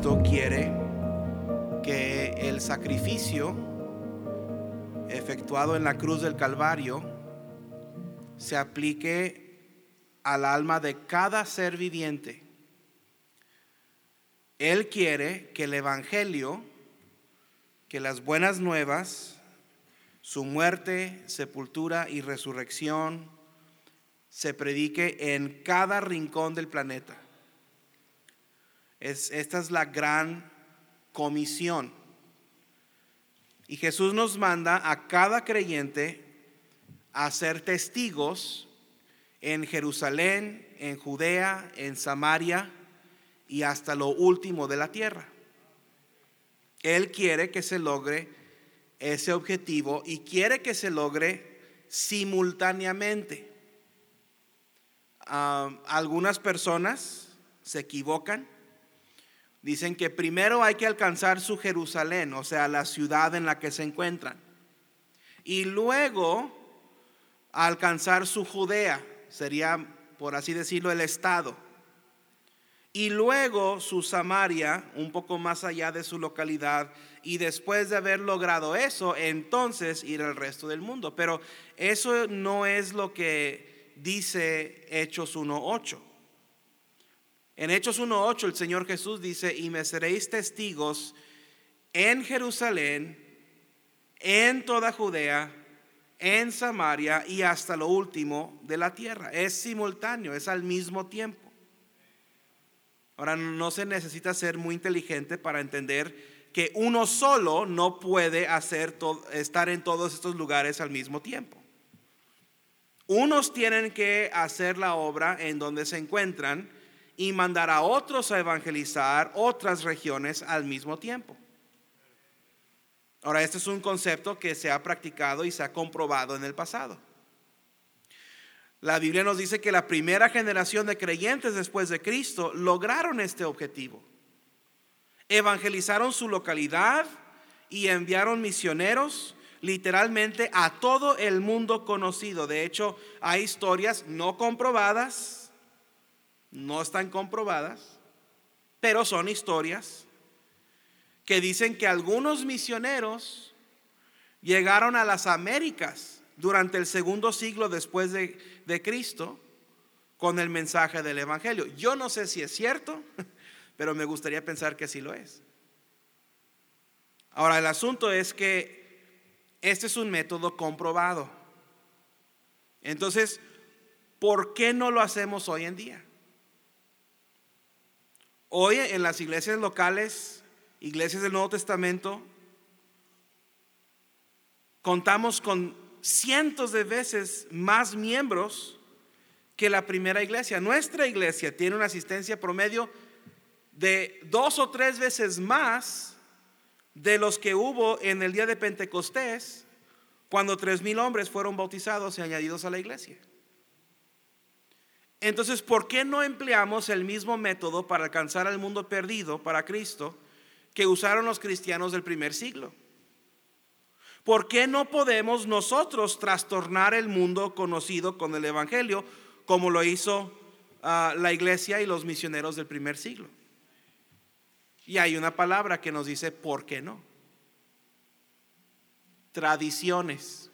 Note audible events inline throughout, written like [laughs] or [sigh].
Jesucristo quiere que el sacrificio efectuado en la cruz del Calvario se aplique al alma de cada ser viviente. Él quiere que el Evangelio, que las buenas nuevas, su muerte, sepultura y resurrección, se predique en cada rincón del planeta. Es, esta es la gran comisión. Y Jesús nos manda a cada creyente a ser testigos en Jerusalén, en Judea, en Samaria y hasta lo último de la tierra. Él quiere que se logre ese objetivo y quiere que se logre simultáneamente. Ah, algunas personas se equivocan Dicen que primero hay que alcanzar su Jerusalén, o sea, la ciudad en la que se encuentran. Y luego alcanzar su Judea, sería, por así decirlo, el estado. Y luego su Samaria, un poco más allá de su localidad. Y después de haber logrado eso, entonces ir al resto del mundo. Pero eso no es lo que dice Hechos 1.8. En Hechos 1.8 el Señor Jesús dice, y me seréis testigos en Jerusalén, en toda Judea, en Samaria y hasta lo último de la tierra. Es simultáneo, es al mismo tiempo. Ahora, no se necesita ser muy inteligente para entender que uno solo no puede hacer estar en todos estos lugares al mismo tiempo. Unos tienen que hacer la obra en donde se encuentran y mandar a otros a evangelizar otras regiones al mismo tiempo. Ahora, este es un concepto que se ha practicado y se ha comprobado en el pasado. La Biblia nos dice que la primera generación de creyentes después de Cristo lograron este objetivo. Evangelizaron su localidad y enviaron misioneros literalmente a todo el mundo conocido. De hecho, hay historias no comprobadas no están comprobadas, pero son historias que dicen que algunos misioneros llegaron a las Américas durante el segundo siglo después de, Cristo con el mensaje del Evangelio. Yo no sé si es cierto, [laughs] pero me gustaría pensar que sí lo es. Ahora, el asunto es que este es un método comprobado. Entonces, ¿por qué no lo hacemos hoy en día? Hoy en las iglesias locales, iglesias del Nuevo Testamento, contamos con cientos de veces más miembros que la primera iglesia. Nuestra iglesia tiene una asistencia promedio de dos o tres veces más de los que hubo en el día de Pentecostés, cuando tres mil hombres fueron bautizados y añadidos a la iglesia. Entonces, ¿por qué no empleamos el mismo método para alcanzar al mundo perdido para Cristo que usaron los cristianos del primer siglo? ¿Por qué no podemos nosotros trastornar el mundo conocido con el Evangelio como lo hizo ah, la iglesia y los misioneros del primer siglo? Y hay una palabra que nos dice, ¿por qué no? Tradiciones.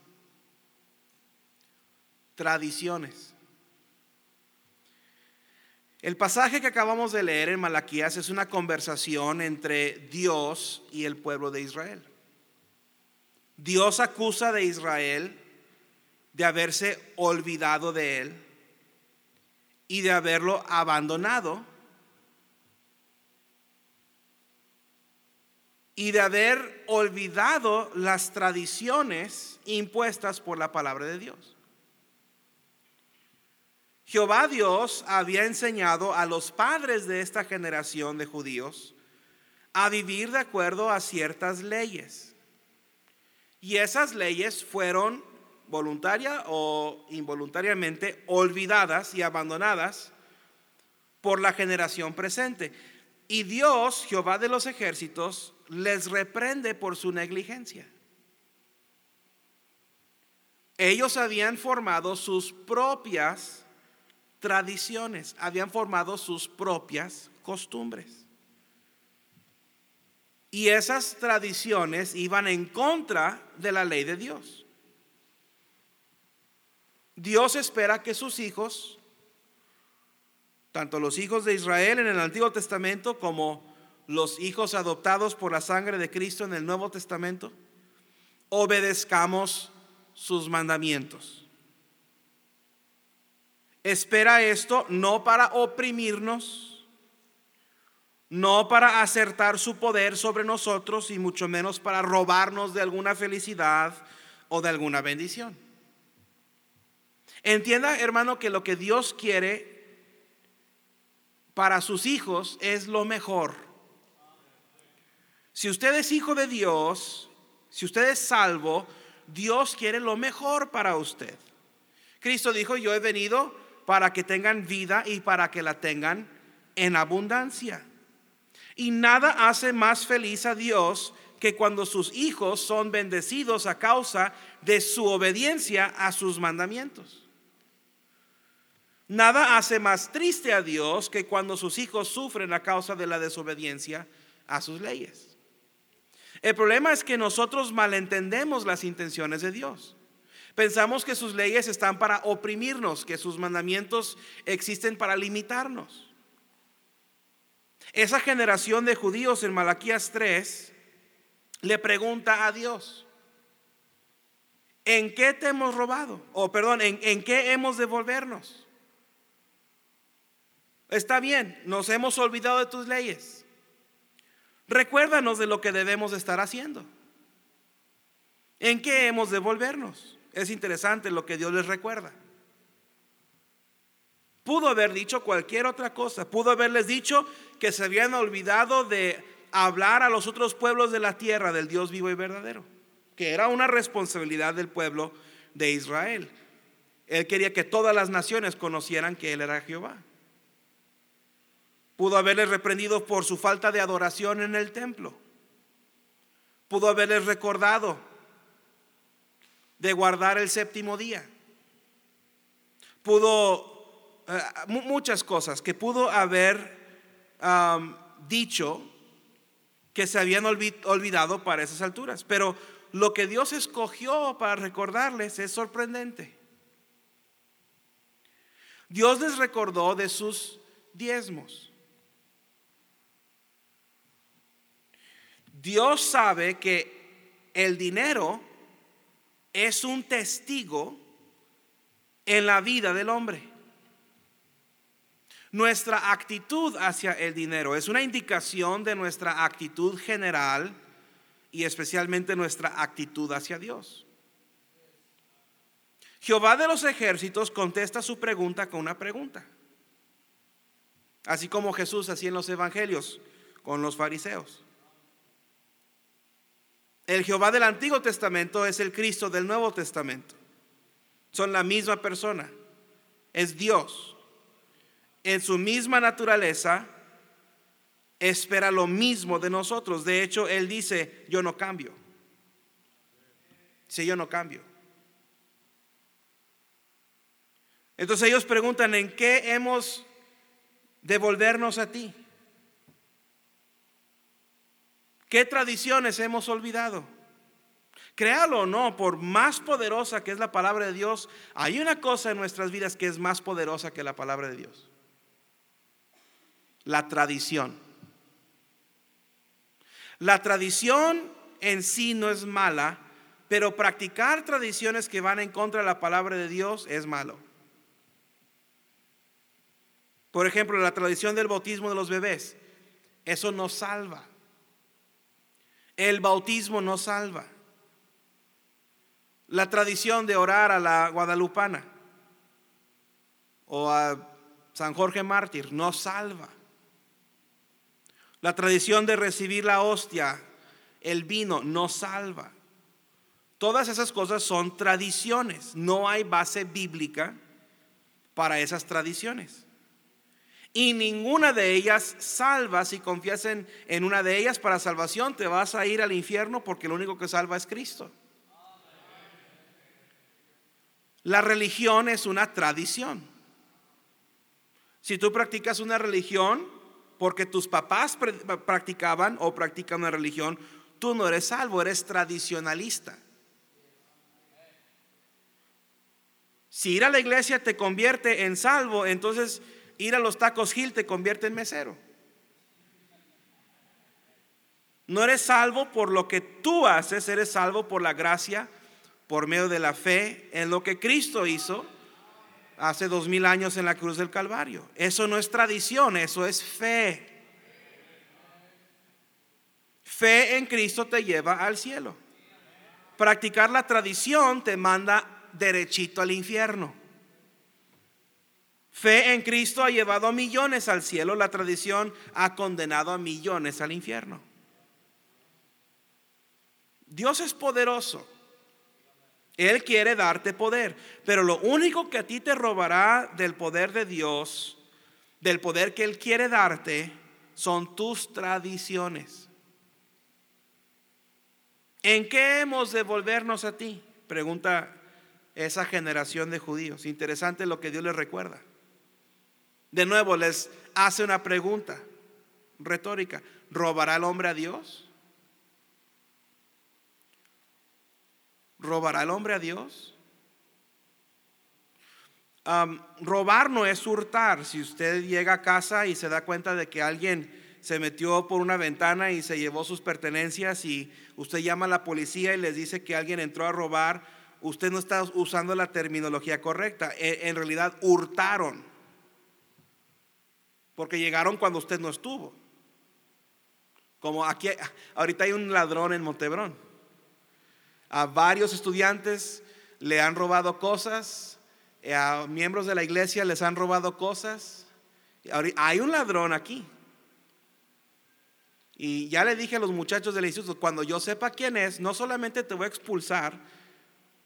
Tradiciones. El pasaje que acabamos de leer en Malaquías es una conversación entre Dios y el pueblo de Israel. Dios acusa de Israel de haberse olvidado de él y de haberlo abandonado y de haber olvidado las tradiciones impuestas por la palabra de Dios. Jehová Dios había enseñado a los padres de esta generación de judíos a vivir de acuerdo a ciertas leyes. Y esas leyes fueron voluntaria o involuntariamente olvidadas y abandonadas por la generación presente. Y Dios, Jehová de los ejércitos, les reprende por su negligencia. Ellos habían formado sus propias tradiciones, habían formado sus propias costumbres. Y esas tradiciones iban en contra de la ley de Dios. Dios espera que sus hijos, tanto los hijos de Israel en el Antiguo Testamento como los hijos adoptados por la sangre de Cristo en el Nuevo Testamento, obedezcamos sus mandamientos. Espera esto no para oprimirnos, no para acertar su poder sobre nosotros y mucho menos para robarnos de alguna felicidad o de alguna bendición. Entienda, hermano, que lo que Dios quiere para sus hijos es lo mejor. Si usted es hijo de Dios, si usted es salvo, Dios quiere lo mejor para usted. Cristo dijo, yo he venido para que tengan vida y para que la tengan en abundancia. Y nada hace más feliz a Dios que cuando sus hijos son bendecidos a causa de su obediencia a sus mandamientos. Nada hace más triste a Dios que cuando sus hijos sufren a causa de la desobediencia a sus leyes. El problema es que nosotros malentendemos las intenciones de Dios. Pensamos que sus leyes están para oprimirnos, que sus mandamientos existen para limitarnos. Esa generación de judíos en Malaquías 3 le pregunta a Dios, ¿en qué te hemos robado? O perdón, ¿en, qué hemos de volvernos? Está bien, nos hemos olvidado de tus leyes. Recuérdanos de lo que debemos estar haciendo. ¿En qué hemos de volvernos? Es interesante lo que Dios les recuerda. Pudo haber dicho cualquier otra cosa. Pudo haberles dicho que se habían olvidado de hablar a los otros pueblos de la tierra del Dios vivo y verdadero, que era una responsabilidad del pueblo de Israel. Él quería que todas las naciones conocieran que Él era Jehová. Pudo haberles reprendido por su falta de adoración en el templo. Pudo haberles recordado de guardar el séptimo día. Pudo, eh, muchas cosas que pudo haber dicho que se habían olvidado para esas alturas. Pero lo que Dios escogió para recordarles es sorprendente. Dios les recordó de sus diezmos. Dios sabe que el dinero es un testigo en la vida del hombre. Nuestra actitud hacia el dinero es una indicación de nuestra actitud general y especialmente nuestra actitud hacia Dios. Jehová de los ejércitos contesta su pregunta con una pregunta. Así como Jesús hacía en los evangelios con los fariseos. El Jehová del Antiguo Testamento es el Cristo del Nuevo Testamento. Son la misma persona. Es Dios. En su misma naturaleza espera lo mismo de nosotros. De hecho, Él dice, yo no cambio. Si yo no cambio. Entonces ellos preguntan, ¿en qué hemos de volvernos a ti? ¿Qué tradiciones hemos olvidado? Créalo o no, por más poderosa que es la palabra de Dios, hay una cosa en nuestras vidas que es más poderosa que la palabra de Dios. La tradición. La tradición en sí no es mala, pero practicar tradiciones que van en contra de la palabra de Dios es malo. Por ejemplo, la tradición del bautismo de los bebés, eso no salva. El bautismo no salva. La tradición de orar a la guadalupana o a San Jorge Mártir no salva. La tradición de recibir la hostia, el vino, no salva. Todas esas cosas son tradiciones. No hay base bíblica para esas tradiciones y ninguna de ellas salva. Si confías en, una de ellas para salvación, te vas a ir al infierno porque lo único que salva es Cristo. La religión es una tradición. Si tú practicas una religión porque tus papás practicaban o practican una religión, tú no eres salvo, eres tradicionalista. Si ir a la iglesia te convierte en salvo, entonces ir a los tacos Gil te convierte en mesero. No eres salvo por lo que tú haces, eres salvo por la gracia, por medio de la fe en lo que Cristo hizo hace dos mil años en la cruz del Calvario. Eso no es tradición, eso es fe. Fe en Cristo te lleva al cielo. Practicar la tradición te manda derechito al infierno. Fe en Cristo ha llevado a millones al cielo, la tradición ha condenado a millones al infierno. Dios es poderoso. Él quiere darte poder, pero lo único que a ti te robará del poder de Dios, del poder que Él quiere darte, son tus tradiciones. ¿En qué hemos de volvernos a ti? Pregunta esa generación de judíos. Interesante lo que Dios les recuerda. De nuevo les hace una pregunta retórica. ¿Robará el hombre a Dios? ¿Robará el hombre a Dios? robar no es hurtar. Si usted llega a casa y se da cuenta de que alguien se metió por una ventana y se llevó sus pertenencias y usted llama a la policía y les dice que alguien entró a robar, usted no está usando la terminología correcta. E, en realidad hurtaron. Porque llegaron cuando usted no estuvo. Como aquí, ahorita hay un ladrón en Montebrón. A varios estudiantes le han robado cosas, eh, a miembros de la iglesia les han robado cosas. Hay un ladrón aquí. Y ya le dije a los muchachos del instituto, cuando yo sepa quién es, no solamente te voy a expulsar,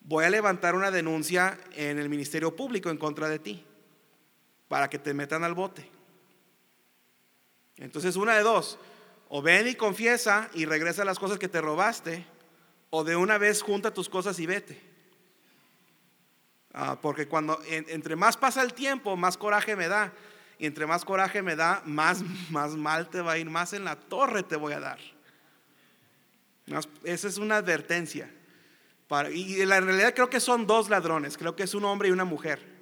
voy a levantar una denuncia en el Ministerio Público en contra de ti, para que te metan al bote. Entonces, una de dos, o ven y confiesa y regresa las cosas que te robaste, o de una vez junta tus cosas y vete. Ah, porque cuando entre más pasa el tiempo, más coraje me da. Y entre más coraje me da, más, [laughs] más mal te va a ir, más en la torre te voy a dar. esa es una advertencia. y en la realidad creo que son dos ladrones, creo que es un hombre y una mujer.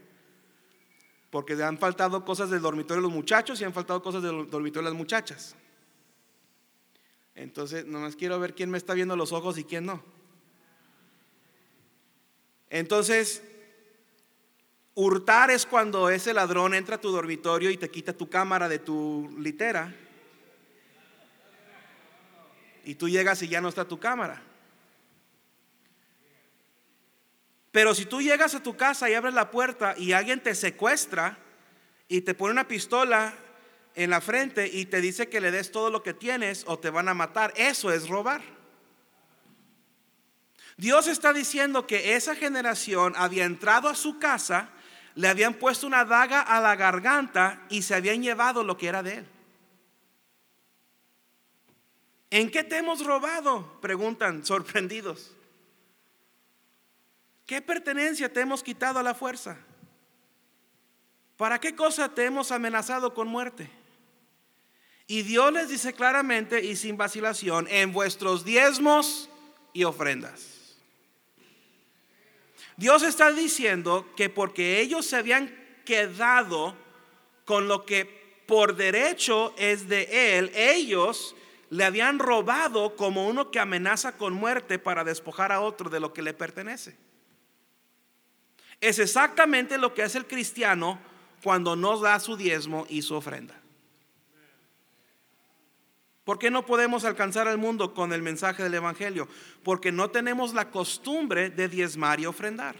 Porque han faltado cosas del dormitorio de los muchachos y han faltado cosas del dormitorio de las muchachas. Entonces, nomás quiero ver quién me está viendo los ojos y quién no. Entonces, hurtar es cuando ese ladrón entra a tu dormitorio y te quita tu cámara de tu litera. Y tú llegas y ya no está tu cámara. Pero si tú llegas a tu casa y abres la puerta y alguien te secuestra y te pone una pistola en la frente y te dice que le des todo lo que tienes o te van a matar. Eso es robar. Dios está diciendo que esa generación había entrado a su casa, le habían puesto una daga a la garganta y se habían llevado lo que era de él. ¿En qué te hemos robado? Preguntan sorprendidos. ¿Qué pertenencia te hemos quitado a la fuerza? ¿Para qué cosa te hemos amenazado con muerte? Y Dios les dice claramente y sin vacilación, en vuestros diezmos y ofrendas. Dios está diciendo que porque ellos se habían quedado con lo que por derecho es de Él, ellos le habían robado como uno que amenaza con muerte para despojar a otro de lo que le pertenece. Es exactamente lo que hace el cristiano cuando nos da su diezmo y su ofrenda. ¿Por qué no podemos alcanzar al mundo con el mensaje del Evangelio? Porque no tenemos la costumbre de diezmar y ofrendar.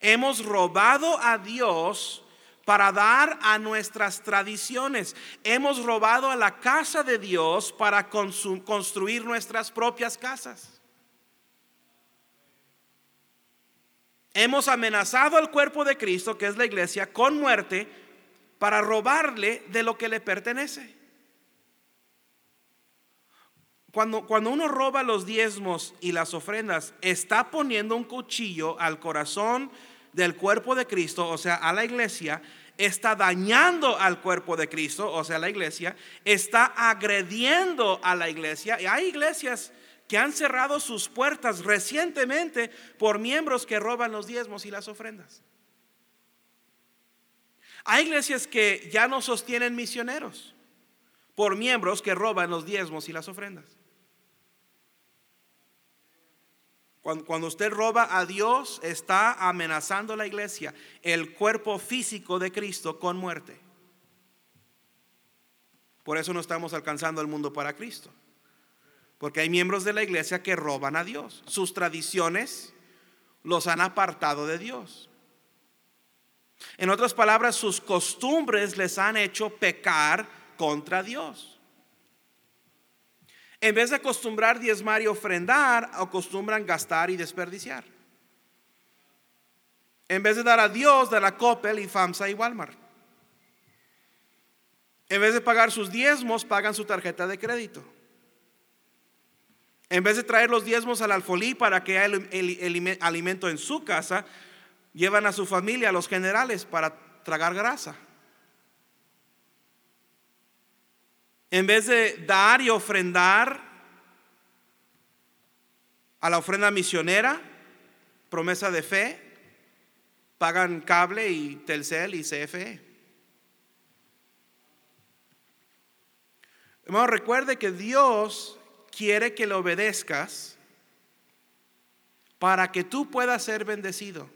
Hemos robado a Dios para dar a nuestras tradiciones. Hemos robado a la casa de Dios para construir nuestras propias casas. Hemos amenazado al cuerpo de Cristo, que es la iglesia, con muerte para robarle de lo que le pertenece. Cuando, cuando uno roba los diezmos y las ofrendas, está poniendo un cuchillo al corazón del cuerpo de Cristo, o sea, a la iglesia, está dañando al cuerpo de Cristo, o sea, la iglesia, está agrediendo a la iglesia. Y hay iglesias que han cerrado sus puertas recientemente por miembros que roban los diezmos y las ofrendas. Hay iglesias que ya no sostienen misioneros por miembros que roban los diezmos y las ofrendas. Cuando, usted roba a Dios, está amenazando la iglesia, el cuerpo físico de Cristo con muerte. Por eso no estamos alcanzando el mundo para Cristo. Porque hay miembros de la iglesia que roban a Dios. Sus tradiciones los han apartado de Dios. En otras palabras, sus costumbres les han hecho pecar contra Dios. En vez de acostumbrar diezmar y ofrendar, acostumbran gastar y desperdiciar. En vez de dar a Dios, dar a Coppel y FAMSA y Walmart. En vez de pagar sus diezmos, pagan su tarjeta de crédito. En vez de traer los diezmos al alfolí para que haya el, alimento en su casa, llevan a su familia, a los generales, para tragar grasa. En vez de dar y ofrendar a la ofrenda misionera, promesa de fe, pagan cable y Telcel y CFE. Hermano, recuerde que Dios quiere que le obedezcas para que tú puedas ser bendecido.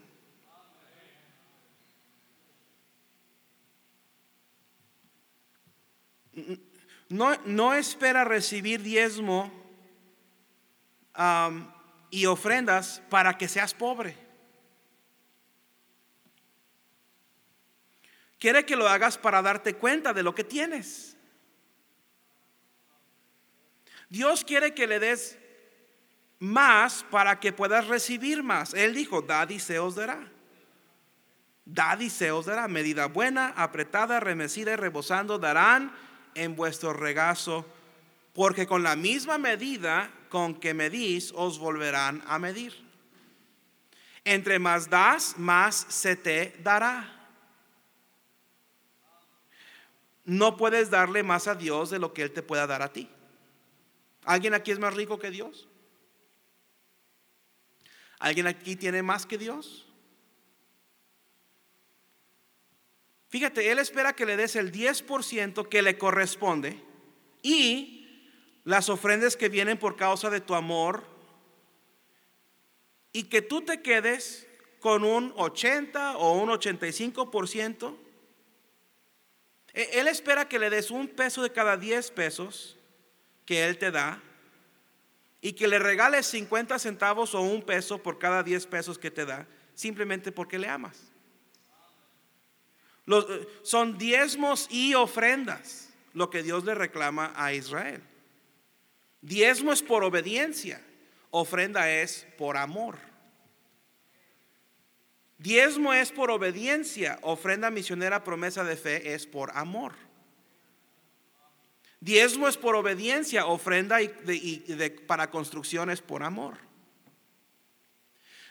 No, no espera recibir diezmo y ofrendas para que seas pobre. Quiere que lo hagas para darte cuenta de lo que tienes. Dios quiere que le des más para que puedas recibir más. Él dijo, dad y se os dará. Dad y se os dará. Medida buena, apretada, remecida y rebosando darán en vuestro regazo, porque con la misma medida con que medís, os volverán a medir. Entre más das, más se te dará. No puedes darle más a Dios de lo que Él te pueda dar a ti. ¿Alguien aquí es más rico que Dios? ¿Alguien aquí tiene más que Dios? Fíjate, Él espera que le des el 10% que le corresponde y las ofrendas que vienen por causa de tu amor y que tú te quedes con un 80 o un 85%. E, él espera que le des un peso de cada 10 pesos que Él te da y que le regales 50 centavos o un peso por cada 10 pesos que te da, simplemente porque le amas. Eh, son diezmos y ofrendas lo que Dios le reclama a Israel. Diezmo es por obediencia, ofrenda es por amor. Diezmo es por obediencia, ofrenda misionera, promesa de fe es por amor. Diezmo es por obediencia, ofrenda y para construcción es por amor.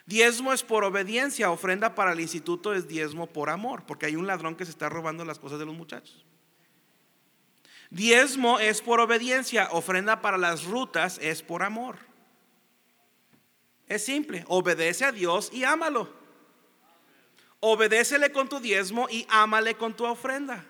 Diezmo es por obediencia, ofrenda para el instituto es diezmo por amor, porque hay un ladrón que se está robando las cosas de los muchachos. Diezmo es por obediencia, ofrenda para las rutas es por amor. Es simple, obedece a Dios y ámalo. Obedécele con tu diezmo y ámale con tu ofrenda.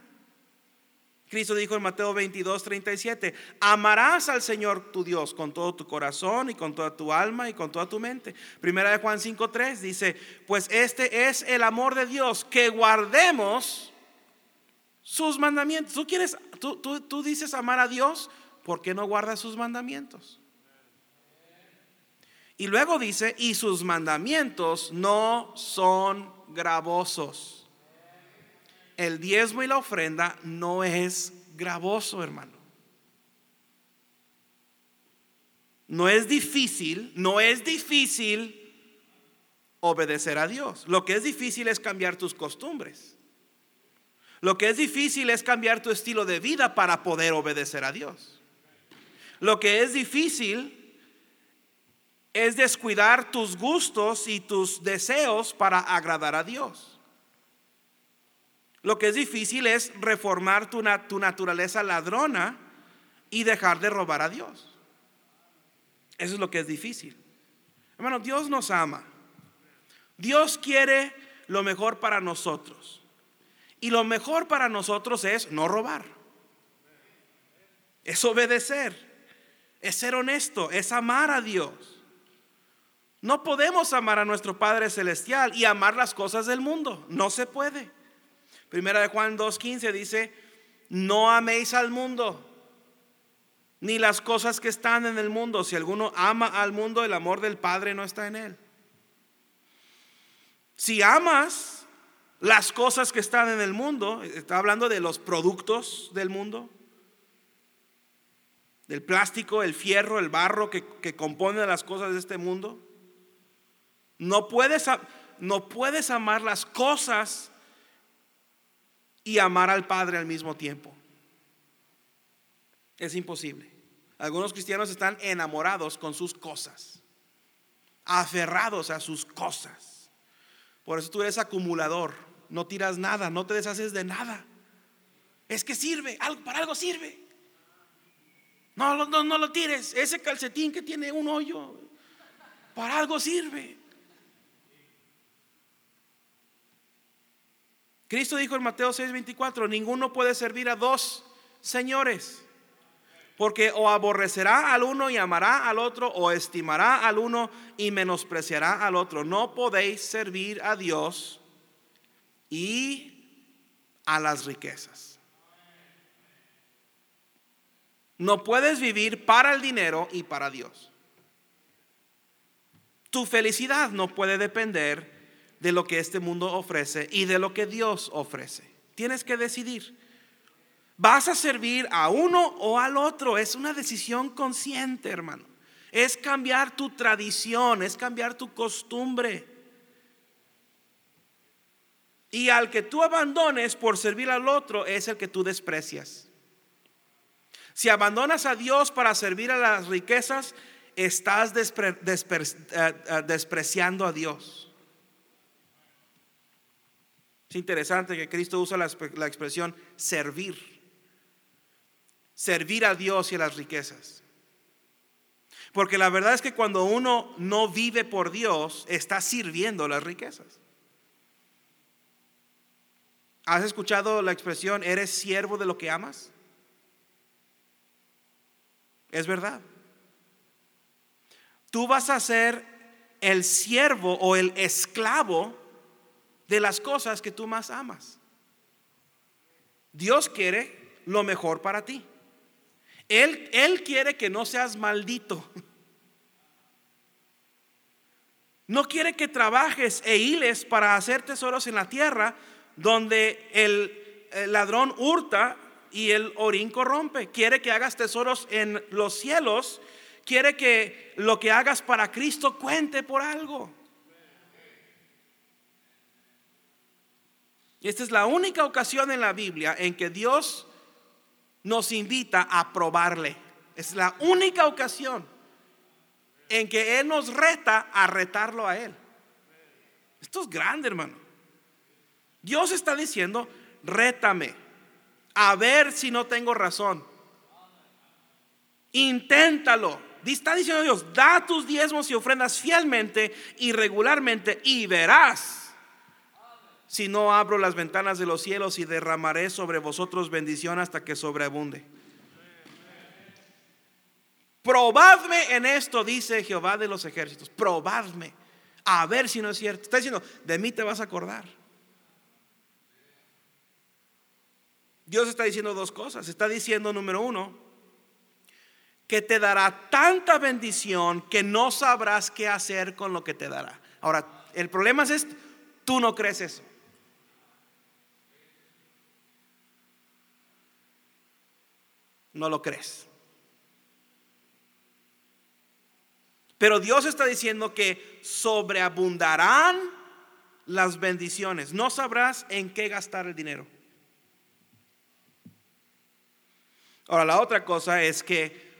Cristo dijo en Mateo 22, 37, amarás al Señor tu Dios con todo tu corazón y con toda tu alma y con toda tu mente. Primera de Juan 5, 3 dice, pues este es el amor de Dios, que guardemos sus mandamientos. ¿Tú, quieres, tú, tú dices amar a Dios, ¿por qué no guardas sus mandamientos? Y luego dice, y sus mandamientos no son gravosos el diezmo y la ofrenda no es gravoso, hermano. No es difícil, no es difícil obedecer a Dios. Lo que es difícil es cambiar tus costumbres. Lo que es difícil es cambiar tu estilo de vida para poder obedecer a Dios. Lo que es difícil es descuidar tus gustos y tus deseos para agradar a Dios. Lo que es difícil es reformar tu, tu naturaleza ladrona y dejar de robar a Dios. Eso es lo que es difícil. Hermano, Dios nos ama. Dios quiere lo mejor para nosotros. Y lo mejor para nosotros es no robar. Es obedecer. Es ser honesto. Es amar a Dios. No podemos amar a nuestro Padre Celestial y amar las cosas del mundo. No se puede. Primera de Juan 2.15 dice, no améis al mundo, ni las cosas que están en el mundo. Si alguno ama al mundo, el amor del Padre no está en él. Si amas las cosas que están en el mundo, está hablando de los productos del mundo, del plástico, el fierro, el barro que, que compone las cosas de este mundo. No puedes, no puedes amar las cosas y amar al Padre al mismo tiempo. Es imposible. Algunos cristianos están enamorados con sus cosas, aferrados a sus cosas. Por eso tú eres acumulador, no tiras nada, no te deshaces de nada. Es que sirve, para algo sirve. No, no, no lo tires. Ese calcetín que tiene un hoyo, para algo sirve. Cristo dijo en Mateo 6:24, ninguno puede servir a dos señores, porque o aborrecerá al uno y amará al otro, o estimará al uno y menospreciará al otro. No podéis servir a Dios y a las riquezas. No puedes vivir para el dinero y para Dios. Tu felicidad no puede depender de lo que este mundo ofrece y de lo que Dios ofrece. Tienes que decidir. ¿Vas a servir a uno o al otro? Es una decisión consciente, hermano. Es cambiar tu tradición, es cambiar tu costumbre. Y al que tú abandones por servir al otro es el que tú desprecias. Si abandonas a Dios para servir a las riquezas, estás eh, eh, despreciando a Dios. Es interesante que Cristo usa la, expresión servir. Servir a Dios y a las riquezas. Porque la verdad es que cuando uno no vive por Dios, está sirviendo las riquezas. ¿Has escuchado la expresión, eres siervo de lo que amas? Es verdad. Tú vas a ser el siervo o el esclavo de las cosas que tú más amas. Dios quiere lo mejor para ti. Él, él quiere que no seas maldito. No quiere que trabajes e hiles para hacer tesoros en la tierra donde el, el ladrón hurta y el orín corrompe. Quiere que hagas tesoros en los cielos. Quiere que lo que hagas para Cristo cuente por algo. Esta es la única ocasión en la Biblia en que Dios nos invita a probarle. Es la única ocasión en que Él nos reta a retarlo a Él. Esto es grande, hermano. Dios está diciendo, rétame, a ver si no tengo razón. Inténtalo. Está diciendo Dios, da tus diezmos y ofrendas fielmente y regularmente y verás si no abro las ventanas de los cielos y derramaré sobre vosotros bendición hasta que sobreabunde. Probadme en esto, dice Jehová de los ejércitos. Probadme. A ver si no es cierto. Está diciendo, de mí te vas a acordar. Dios está diciendo dos cosas. Está diciendo, número uno, que te dará tanta bendición que no sabrás qué hacer con lo que te dará. Ahora, el problema es esto. Tú no crees eso. No lo crees. Pero Dios está diciendo que sobreabundarán las bendiciones. No sabrás en qué gastar el dinero. Ahora, la otra cosa es que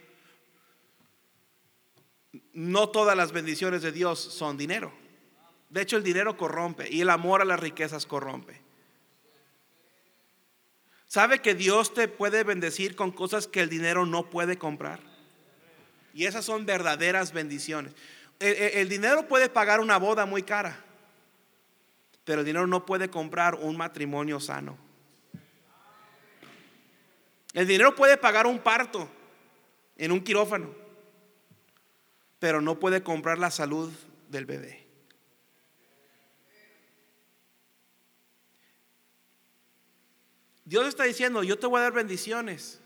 no todas las bendiciones de Dios son dinero. De hecho, el dinero corrompe y el amor a las riquezas corrompe. ¿Sabe que Dios te puede bendecir con cosas que el dinero no puede comprar? Y esas son verdaderas bendiciones. El, el dinero puede pagar una boda muy cara, pero el dinero no puede comprar un matrimonio sano. El dinero puede pagar un parto en un quirófano, pero no puede comprar la salud del bebé. Dios está diciendo, yo te voy a dar bendiciones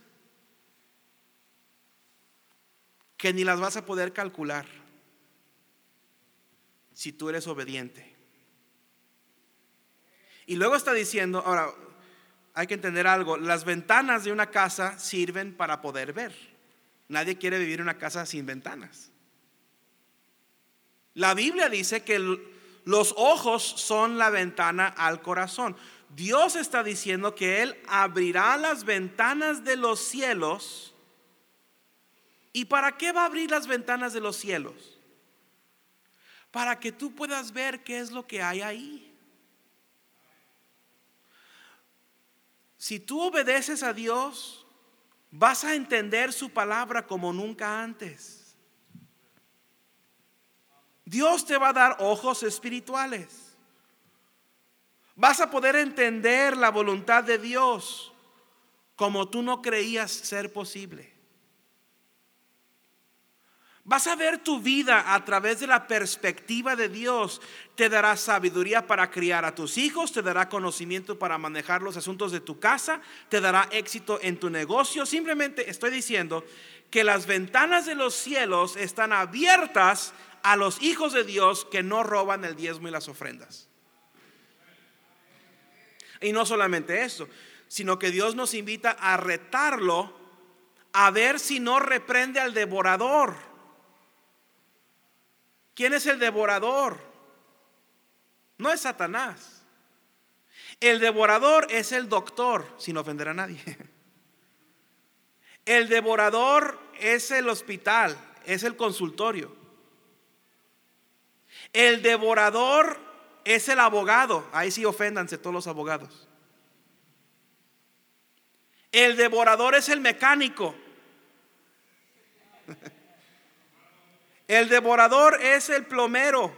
que ni las vas a poder calcular si tú eres obediente. Y luego está diciendo, ahora, hay que entender algo, las ventanas de una casa sirven para poder ver. Nadie quiere vivir en una casa sin ventanas. La Biblia dice que los ojos son la ventana al corazón. Dios está diciendo que Él abrirá las ventanas de los cielos. ¿Y para qué va a abrir las ventanas de los cielos? Para que tú puedas ver qué es lo que hay ahí. Si tú obedeces a Dios, vas a entender su palabra como nunca antes. Dios te va a dar ojos espirituales. Vas a poder entender la voluntad de Dios como tú no creías ser posible. Vas a ver tu vida a través de la perspectiva de Dios. Te dará sabiduría para criar a tus hijos, te dará conocimiento para manejar los asuntos de tu casa, te dará éxito en tu negocio. Simplemente estoy diciendo que las ventanas de los cielos están abiertas a los hijos de Dios que no roban el diezmo y las ofrendas. Y no solamente eso, sino que Dios nos invita a retarlo a ver si no reprende al devorador. ¿Quién es el devorador? No es Satanás. El devorador es el doctor, sin ofender a nadie. [laughs] El devorador es el hospital, es el consultorio. El devorador es el abogado. Ahí sí oféndanse todos los abogados. El devorador es el mecánico. [laughs] El devorador es el plomero.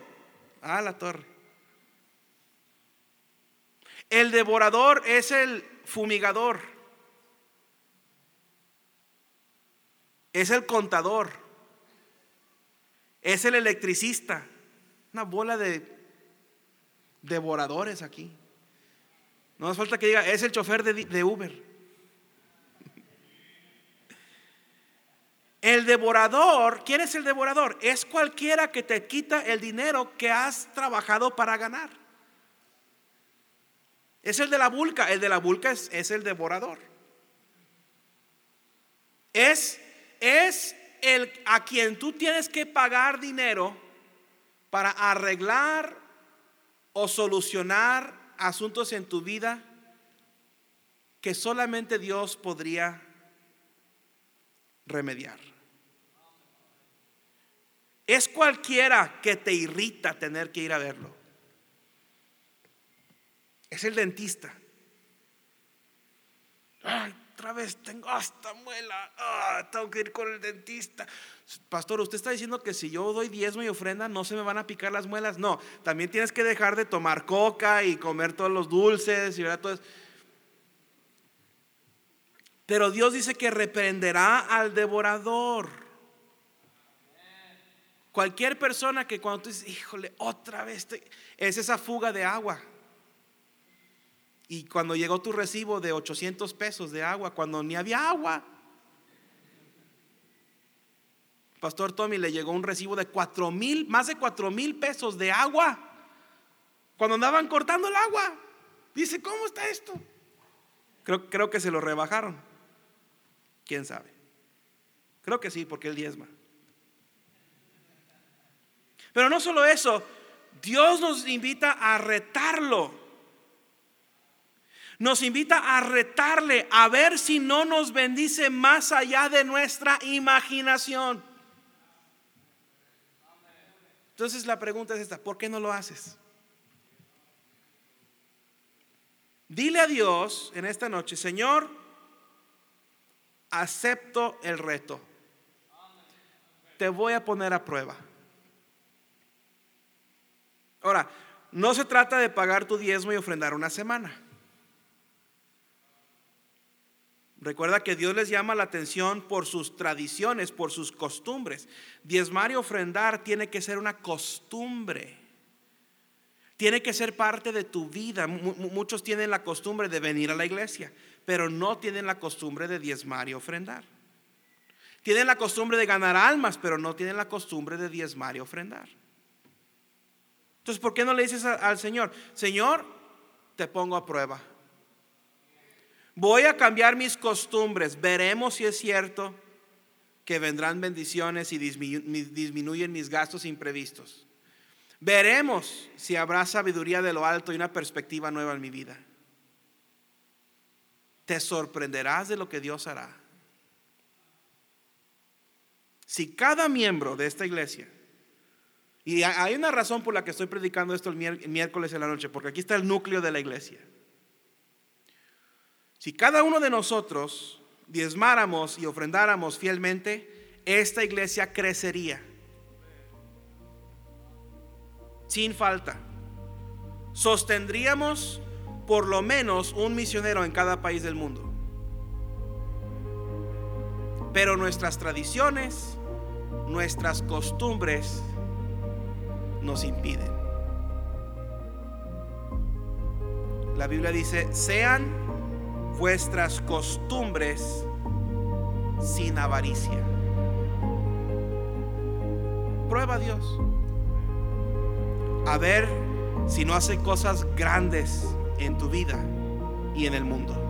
Ah, la torre. El devorador es el fumigador. Es el contador. Es el electricista. Una bola de devoradores aquí. No hace falta que diga, es el chofer de, Uber. El devorador, ¿quién es el devorador? Es cualquiera que te quita el dinero que has trabajado para ganar. Es el de la vulca. El de la vulca es, el devorador. Es, es el a quien tú tienes que pagar dinero para arreglar o solucionar asuntos en tu vida que solamente Dios podría remediar. Es cualquiera que te irrita tener que ir a verlo. Es el dentista. Otra vez tengo hasta muela. Ah, tengo que ir con el dentista. Pastor, usted está diciendo que si yo doy diezmo y ofrenda no se me van a picar las muelas. No, también tienes que dejar de tomar coca y comer todos los dulces y todo Pero Dios dice que reprenderá al devorador. Cualquier persona que cuando tú dices, híjole, otra vez, es esa fuga de agua. Y cuando llegó tu recibo de 800 pesos de agua, cuando ni había agua, Pastor Tommy le llegó un recibo de 4 mil, más de 4 mil pesos de agua, cuando andaban cortando el agua. Dice, ¿cómo está esto? Creo, creo que se lo rebajaron. ¿Quién sabe? Creo que sí, porque él diezma. Pero no solo eso, Dios nos invita a retarlo. Nos invita a retarle, a ver si no nos bendice más allá de nuestra imaginación. Entonces la pregunta es esta, ¿por qué no lo haces? Dile a Dios en esta noche, Señor, acepto el reto. Te voy a poner a prueba. Ahora, no se trata de pagar tu diezmo y ofrendar una semana. Recuerda que Dios les llama la atención por sus tradiciones, por sus costumbres. Diezmar y ofrendar tiene que ser una costumbre. Tiene que ser parte de tu vida. Muchos tienen la costumbre de venir a la iglesia, pero no tienen la costumbre de diezmar y ofrendar. Tienen la costumbre de ganar almas, pero no tienen la costumbre de diezmar y ofrendar. Entonces, ¿por qué no le dices al Señor, Señor, te pongo a prueba? Voy a cambiar mis costumbres. Veremos si es cierto que vendrán bendiciones y disminuyen mis gastos imprevistos. Veremos si habrá sabiduría de lo alto y una perspectiva nueva en mi vida. Te sorprenderás de lo que Dios hará. Si cada miembro de esta iglesia, y hay una razón por la que estoy predicando esto el miércoles en la noche, porque aquí está el núcleo de la iglesia. Si cada uno de nosotros diezmáramos y ofrendáramos fielmente, esta iglesia crecería. Sin falta. Sostendríamos por lo menos un misionero en cada país del mundo. Pero nuestras tradiciones, nuestras costumbres nos impiden. La Biblia dice, sean vuestras costumbres sin avaricia. Prueba a Dios. A ver si no hace cosas grandes en tu vida y en el mundo.